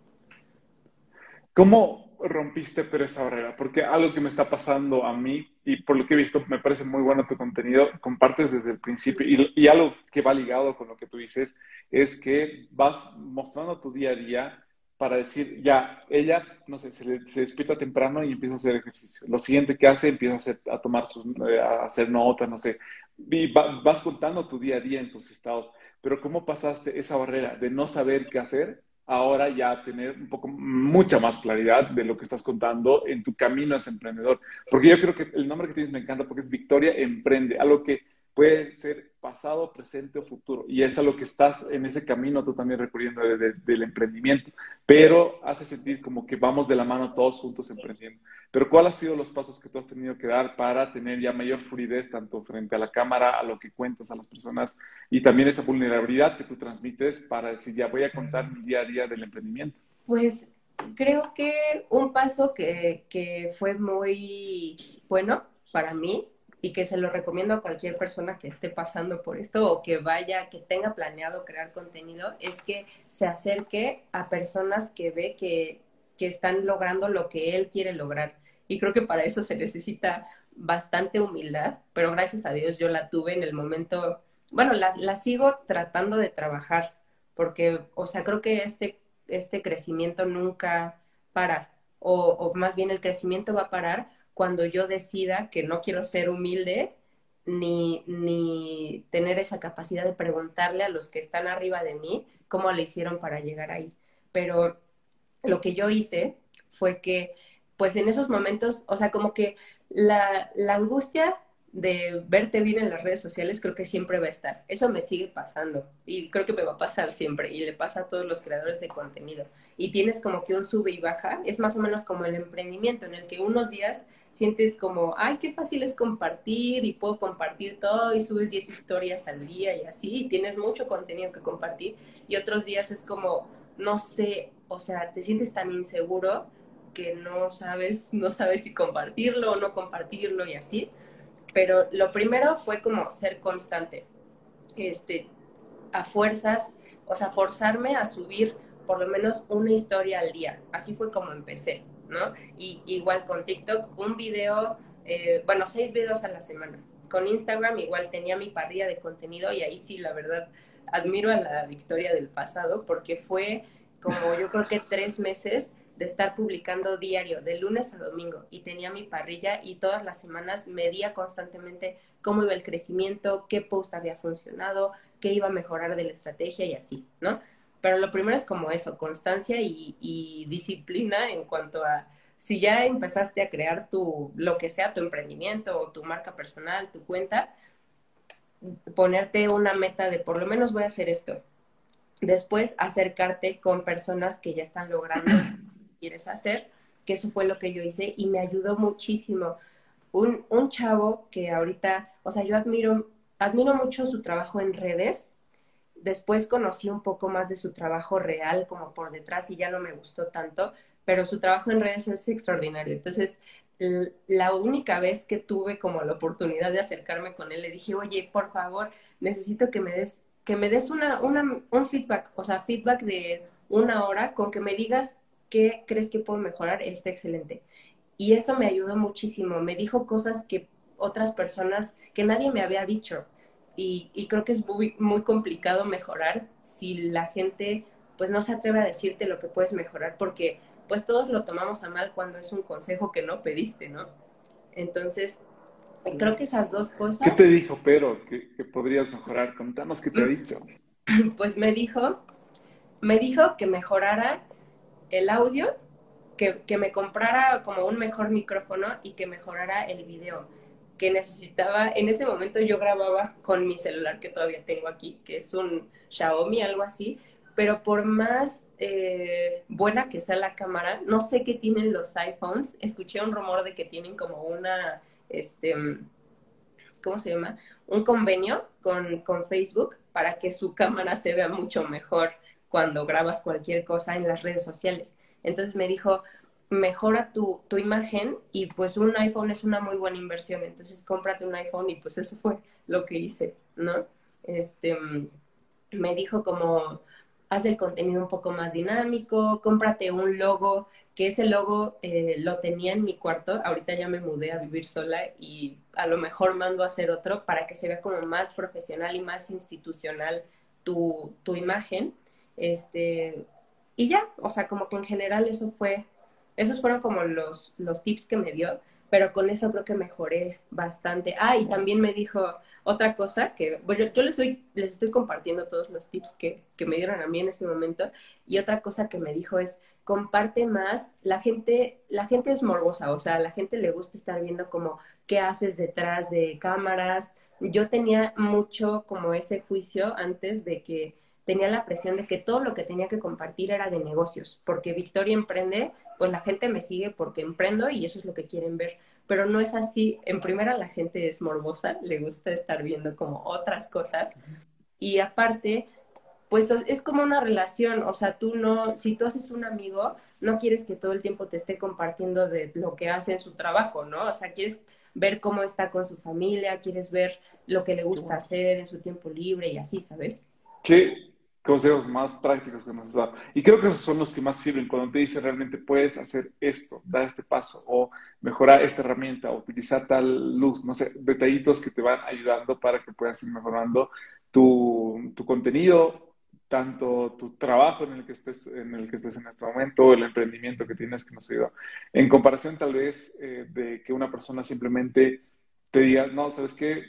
¿Cómo rompiste pero esa barrera? Porque algo que me está pasando a mí, y por lo que he visto me parece muy bueno tu contenido, compartes desde el principio, y, y algo que va ligado con lo que tú dices, es que vas mostrando tu día a día para decir, ya, ella, no sé, se, despierta temprano y empieza a hacer ejercicio. Lo siguiente que hace, empieza a, hacer, a tomar sus, eh, a hacer notas, no sé. Y vas contando tu día a día en tus estados. Pero ¿cómo pasaste esa barrera de no saber qué hacer ahora ya tener un poco, mucha más claridad de lo que estás contando en tu camino as emprendedor. Porque yo creo que el nombre que tienes me encanta porque es Victoria Emprende, algo que puede ser pasado, presente o futuro. Y es a lo que estás en ese camino tú también recurriendo del emprendimiento. Pero hace sentir como que vamos de la mano todos juntos emprendiendo. Pero ¿cuáles han sido los pasos que tú has tenido que dar para tener ya mayor fluidez tanto frente a la cámara, a lo que cuentas a las personas y también esa vulnerabilidad que tú transmites para decir, ya voy a contar mi día a día del emprendimiento? Pues creo que un paso que, que fue muy bueno para mí y que se lo recomiendo a cualquier persona que esté pasando por esto o que vaya, que tenga planeado crear contenido, es que se acerque a personas que ve que, que están logrando lo que él quiere lograr. Y creo que para eso se necesita bastante humildad, pero gracias a Dios yo la tuve en el momento, bueno, la, la sigo tratando de trabajar, porque, o sea, creo que este, este crecimiento nunca para, o, o más bien el crecimiento va a parar cuando yo decida que no quiero ser humilde ni, ni tener esa capacidad de preguntarle a los que están arriba de mí cómo le hicieron para llegar ahí. Pero lo que yo hice fue que, pues en esos momentos, o sea, como que la, la angustia de verte bien en las redes sociales creo que siempre va a estar. Eso me sigue pasando y creo que me va a pasar siempre y le pasa a todos los creadores de contenido. Y tienes como que un sube y baja, es más o menos como el emprendimiento en el que unos días sientes como, ay, qué fácil es compartir y puedo compartir todo y subes 10 historias al día y así, tienes mucho contenido que compartir y otros días es como, no sé, o sea, te sientes tan inseguro que no sabes, no sabes si compartirlo o no compartirlo y así pero lo primero fue como ser constante, este, a fuerzas, o sea, forzarme a subir por lo menos una historia al día. Así fue como empecé, ¿no? Y igual con TikTok, un video, eh, bueno, seis videos a la semana. Con Instagram igual tenía mi parrilla de contenido y ahí sí, la verdad, admiro a la Victoria del pasado porque fue como yo creo que tres meses de estar publicando diario, de lunes a domingo, y tenía mi parrilla y todas las semanas medía constantemente cómo iba el crecimiento, qué post había funcionado, qué iba a mejorar de la estrategia y así, ¿no? Pero lo primero es como eso, constancia y, y disciplina en cuanto a si ya empezaste a crear tu, lo que sea, tu emprendimiento o tu marca personal, tu cuenta, ponerte una meta de por lo menos voy a hacer esto. Después acercarte con personas que ya están logrando <clears throat> quieres hacer, que eso fue lo que yo hice y me ayudó muchísimo. Un, un chavo que ahorita, o sea, yo admiro, admiro mucho su trabajo en redes. Después conocí un poco más de su trabajo real, como por detrás, y ya no me gustó tanto, pero su trabajo en redes es extraordinario. Entonces, la única vez que tuve como la oportunidad de acercarme con él, le dije, oye, por favor, necesito que me des, que me des una, una, un feedback, o sea, feedback de una hora con que me digas ¿qué crees que puedo mejorar? Está excelente. Y eso me ayudó muchísimo. Me dijo cosas que otras personas, que nadie me había dicho. Y, creo que es muy, muy complicado mejorar si la gente pues no se atreve a decirte lo que puedes mejorar porque pues todos lo tomamos a mal cuando es un consejo que no pediste, ¿no? Entonces, creo que esas dos cosas... ¿Qué te dijo, pero, que, que podrías mejorar? Contanos qué te ha dicho. <laughs> Pues me dijo, me dijo que mejorara el audio, que, que, me comprara como un mejor micrófono y que mejorara el video que necesitaba. En ese momento yo grababa con mi celular que todavía tengo aquí, que es un Xiaomi, algo así, pero por más eh, buena que sea la cámara, no sé qué tienen los iPhones. Escuché un rumor de que tienen como una, este, ¿cómo se llama? Un convenio con, con Facebook para que su cámara se vea mucho mejor cuando grabas cualquier cosa en las redes sociales. Entonces me dijo, mejora tu, tu, imagen y pues un iPhone es una muy buena inversión, entonces cómprate un iPhone y pues eso fue lo que hice, ¿no? Este, me dijo como, haz el contenido un poco más dinámico, cómprate un logo, que ese logo eh, lo tenía en mi cuarto, ahorita ya me mudé a vivir sola y a lo mejor mando a hacer otro para que se vea como más profesional y más institucional tu, tu imagen. Este, y ya, o sea, como que en general eso fue, esos fueron como los, los tips que me dio pero con eso creo que mejoré bastante. Ah, y también me dijo otra cosa que, bueno, yo les, les estoy compartiendo todos los tips que, que me dieron a mí en ese momento, y otra cosa que me dijo es, comparte más, la gente, la gente es morbosa, o sea, a la gente le gusta estar viendo como qué haces detrás de cámaras. Yo tenía mucho como ese juicio antes de que tenía la presión de que todo lo que tenía que compartir era de negocios, porque Victoria emprende, pues la gente me sigue porque emprendo y eso es lo que quieren ver. Pero no es así. En primera, la gente es morbosa, le gusta estar viendo como otras cosas. Y aparte, pues es como una relación, o sea, tú no, si tú haces un amigo, no quieres que todo el tiempo te esté compartiendo de lo que hace en su trabajo, ¿no? O sea, quieres ver cómo está con su familia, quieres ver lo que le gusta hacer en su tiempo libre y así, ¿sabes? ¿Qué, consejos más prácticos que nos dado. Y creo que esos son los que más sirven cuando te dice realmente puedes hacer esto, dar este paso o mejorar esta herramienta o utilizar tal luz, no sé, detallitos que te van ayudando para que puedas ir mejorando tu, tu contenido, tanto tu trabajo en el que estés en el que estés en este momento, el emprendimiento que tienes que nos ayuda. En comparación tal vez eh, de que una persona simplemente te diga, no, sabes qué,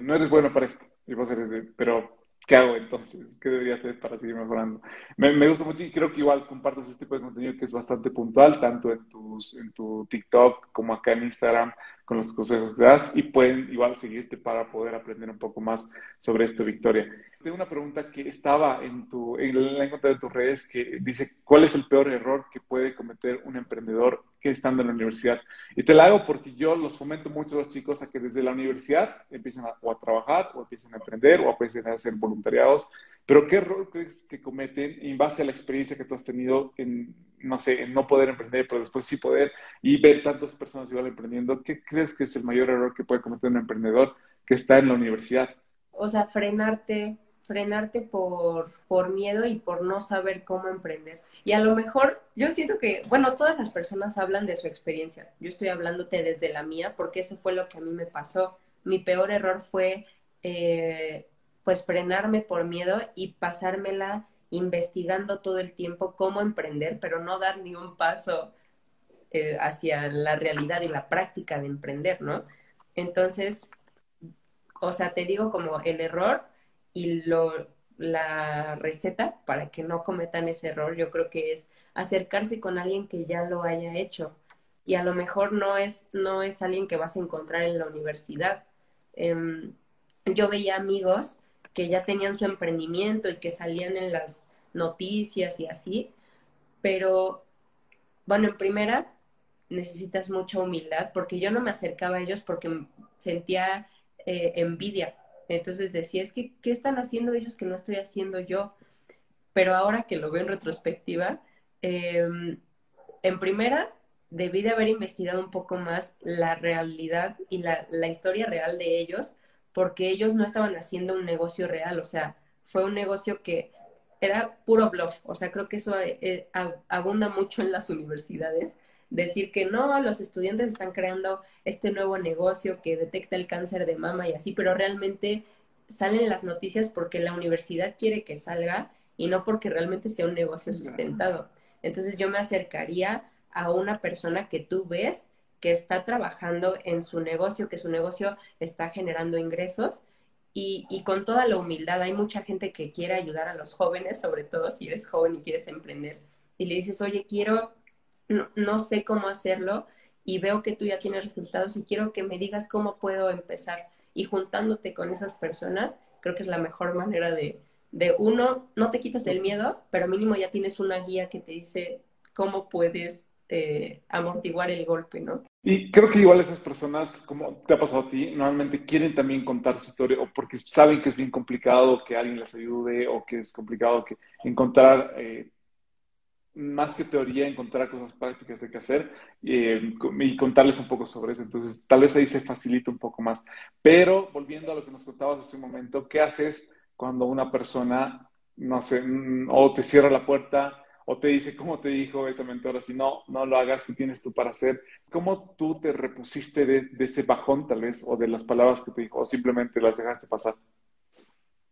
no eres bueno para esto, y vos eres de, pero ¿qué hago entonces? ¿Qué debería hacer para seguir mejorando? Me, gusta mucho y creo que igual compartes este tipo de contenido que es bastante puntual, tanto en, tus, en tu TikTok como acá en Instagram, con los consejos que das y pueden igual seguirte para poder aprender un poco más sobre esto, Victoria. Tengo una pregunta que estaba en, tu, en la encontré de tus redes que dice, ¿cuál es el peor error que puede cometer un emprendedor que estando en la universidad? Y te la hago porque yo los fomento mucho a los chicos a que desde la universidad empiecen a, o a trabajar o empiecen a emprender o empiecen a hacer voluntariados. Pero ¿qué error crees que cometen en base a la experiencia que tú has tenido en no sé, en no poder emprender, pero después sí poder y ver tantas personas igual emprendiendo, ¿qué crees que es el mayor error que puede cometer un emprendedor que está en la universidad? O sea, frenarte, frenarte por, por miedo y por no saber cómo emprender. Y a lo mejor, yo siento que, bueno, todas las personas hablan de su experiencia. Yo estoy hablándote desde la mía porque eso fue lo que a mí me pasó. Mi peor error fue, eh, pues, frenarme por miedo y pasármela investigando todo el tiempo cómo emprender, pero no dar ni un paso eh, hacia la realidad y la práctica de emprender, ¿no? Entonces, o sea, te digo como el error y lo, la receta para que no cometan ese error, yo creo que es acercarse con alguien que ya lo haya hecho. Y a lo mejor no es, no es alguien que vas a encontrar en la universidad. Em, yo veía amigos que ya tenían su emprendimiento y que salían en las noticias y así, pero bueno, en primera necesitas mucha humildad porque yo no me acercaba a ellos porque sentía eh, envidia. Entonces decía, es que, ¿qué están haciendo ellos que no estoy haciendo yo? Pero ahora que lo veo en retrospectiva, em, en primera, debí de haber investigado un poco más la realidad y la, la historia real de ellos porque ellos no estaban haciendo un negocio real, o sea, fue un negocio que era puro bluff, o sea, creo que eso eh, eh, abunda mucho en las universidades, decir que no, los estudiantes están creando este nuevo negocio que detecta el cáncer de mama y así, pero realmente salen las noticias porque la universidad quiere que salga y no porque realmente sea un negocio sustentado. Entonces yo me acercaría a una persona que tú ves que está trabajando en su negocio, que su negocio está generando ingresos y, con toda la humildad. Hay mucha gente que quiere ayudar a los jóvenes, sobre todo si eres joven y quieres emprender. Y le dices, oye, quiero, no, no sé cómo hacerlo y veo que tú ya tienes resultados y quiero que me digas cómo puedo empezar. Y juntándote con esas personas, creo que es la mejor manera de, de uno, no te quitas el miedo, pero mínimo ya tienes una guía que te dice cómo puedes eh, amortiguar el golpe, ¿no? Y creo que igual esas personas, como te ha pasado a ti, normalmente quieren también contar su historia o porque saben que es bien complicado que alguien les ayude o que es complicado que encontrar, eh, más que teoría, encontrar cosas prácticas de qué hacer eh, y contarles un poco sobre eso. Entonces, tal vez ahí se facilita un poco más. Pero volviendo a lo que nos contabas hace un momento, ¿qué haces cuando una persona, no sé, mm, o te cierra la puerta o te dice, como te dijo esa mentora, si no, no lo hagas, ¿qué tienes tú para hacer? ¿Cómo tú te repusiste de, de ese bajón tal vez o de las palabras que te dijo o simplemente las dejaste pasar?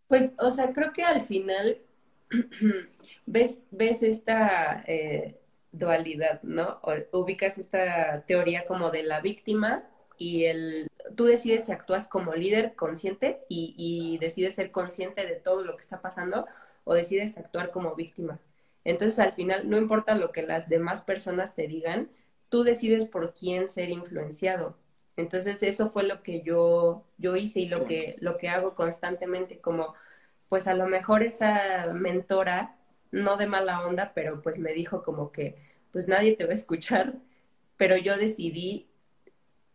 Pues, o sea, creo que al final <clears throat> ves, ves esta eh, dualidad, ¿no? O, ubicas esta teoría como de la víctima y el tú decides si actúas como líder consciente y, y, decides ser consciente de todo lo que está pasando o decides actuar como víctima. Entonces al final no importa lo que las demás personas te digan, tú decides por quién ser influenciado. Entonces eso fue lo que yo, yo hice y lo que, lo que hago constantemente, como pues a lo mejor esa mentora, no de mala onda, pero pues me dijo como que pues nadie te va a escuchar, pero yo decidí,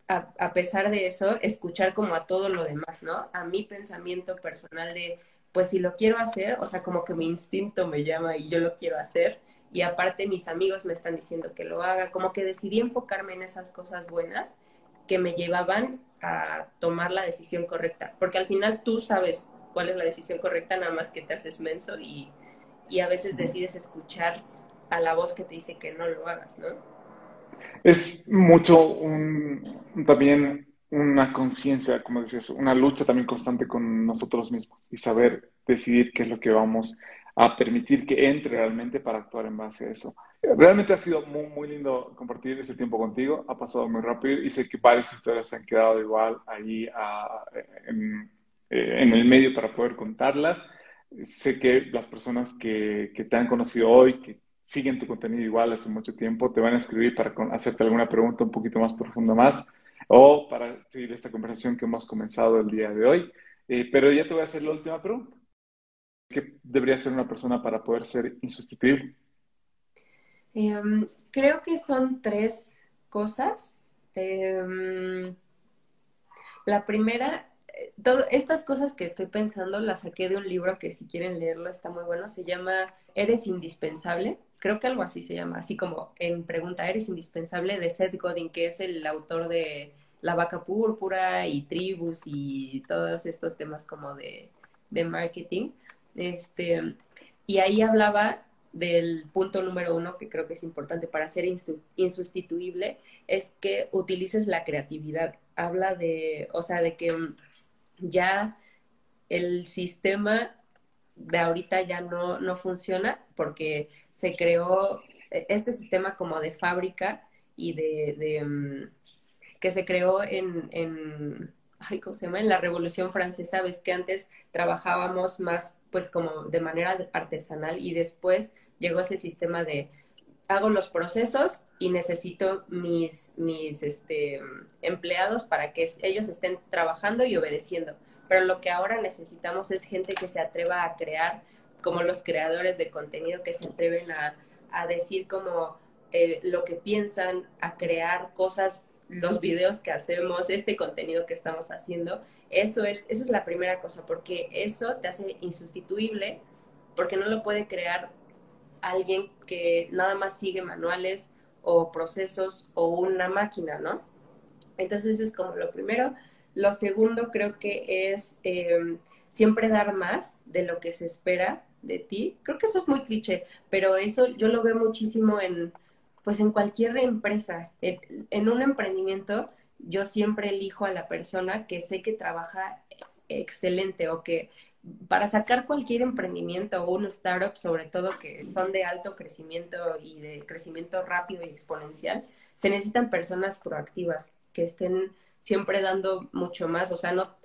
a, a pesar de eso, escuchar como a todo lo demás, ¿no? A mi pensamiento personal de, pues si lo quiero hacer, o sea, como que mi instinto me llama y yo lo quiero hacer, y aparte mis amigos me están diciendo que lo haga, como que decidí enfocarme en esas cosas buenas que me llevaban a tomar la decisión correcta, porque al final tú sabes cuál es la decisión correcta, nada más que te haces menso y, y a veces decides escuchar a la voz que te dice que no lo hagas, ¿no? Es mucho un, también una conciencia, como decías, una lucha también constante con nosotros mismos y saber decidir qué es lo que vamos a permitir que entre realmente para actuar en base a eso. Realmente ha sido muy, muy lindo compartir ese tiempo contigo, ha pasado muy rápido y sé que varias historias se han quedado igual ahí a, en, eh, en, el medio para poder contarlas. Sé que las personas que, que te han conocido hoy, que siguen tu contenido igual hace mucho tiempo, te van a escribir para hacerte alguna pregunta un poquito más profunda más o para seguir esta conversación que hemos comenzado el día de hoy. Eh, pero ya te voy a hacer la última pregunta. ¿Qué debería ser una persona para poder ser insustituible? Em, creo que son tres cosas. Em, la primera, eh, estas cosas que estoy pensando las saqué de un libro que si quieren leerlo está muy bueno, se llama Eres indispensable creo que algo así se llama, así como en Pregunta, ¿eres indispensable? de Seth Godin, que es el autor de La vaca púrpura y Tribus y todos estos temas como de, de marketing. Este, y ahí hablaba del punto número uno, que creo que es importante para ser insustituible, es que utilices la creatividad. Habla de, o sea, de que ya el sistema de ahorita ya no, no funciona porque se creó este sistema como de fábrica y de, mm, que se creó en, en ¿cómo se llama? En la Revolución Francesa, ves que antes trabajábamos más pues como de manera artesanal y después llegó ese sistema de hago los procesos y necesito mis, mis este, empleados para que ellos estén trabajando y obedeciendo pero lo que ahora necesitamos es gente que se atreva a crear, como los creadores de contenido que se atreven a, decir como eh, lo que piensan, a crear cosas, los videos que hacemos, este contenido que estamos haciendo. Eso es, eso es la primera cosa, porque eso te hace insustituible, porque no lo puede crear alguien que nada más sigue manuales o procesos o una máquina, ¿no? Entonces eso es como lo primero. Lo segundo creo que es em, siempre dar más de lo que se espera de ti. Creo que eso es muy cliché, pero eso yo lo veo muchísimo en, pues en cualquier empresa. En, un emprendimiento yo siempre elijo a la persona que sé que trabaja excelente o que para sacar cualquier emprendimiento o un startup, sobre todo que son de alto crecimiento y de crecimiento rápido y exponencial, se necesitan personas proactivas que estén siempre dando mucho más, o sea, no,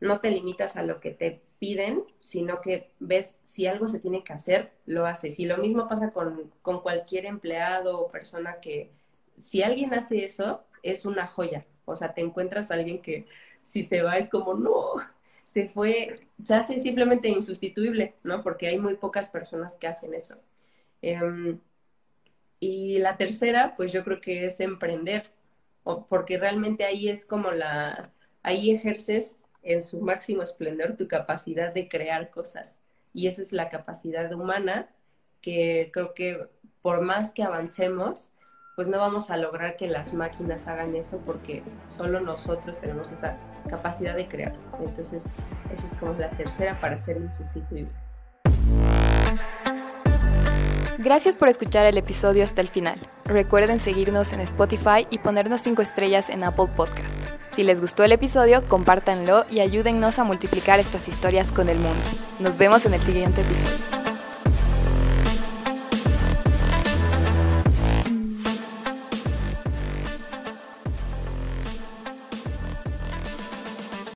no te limitas a lo que te piden, sino que ves si algo se tiene que hacer, lo haces. Y lo mismo pasa con, con cualquier empleado o persona que, si alguien hace eso, es una joya. O sea, te encuentras a alguien que si se va es como, no, se fue, se hace simplemente insustituible, ¿no? Porque hay muy pocas personas que hacen eso. Em, y la tercera, pues yo creo que es emprender porque realmente ahí es como la, ahí ejerces en su máximo esplendor tu capacidad de crear cosas. Y esa es la capacidad humana que creo que por más que avancemos, pues no vamos a lograr que las máquinas hagan eso porque solo nosotros tenemos esa capacidad de crear. Entonces, Esa es como la tercera para ser insustituible. Gracias por escuchar el episodio hasta el final. Recuerden seguirnos en Spotify y ponernos 5 estrellas en Apple Podcast. Si les gustó el episodio, compártanlo y ayúdennos a multiplicar estas historias con el mundo. Nos vemos en el siguiente episodio.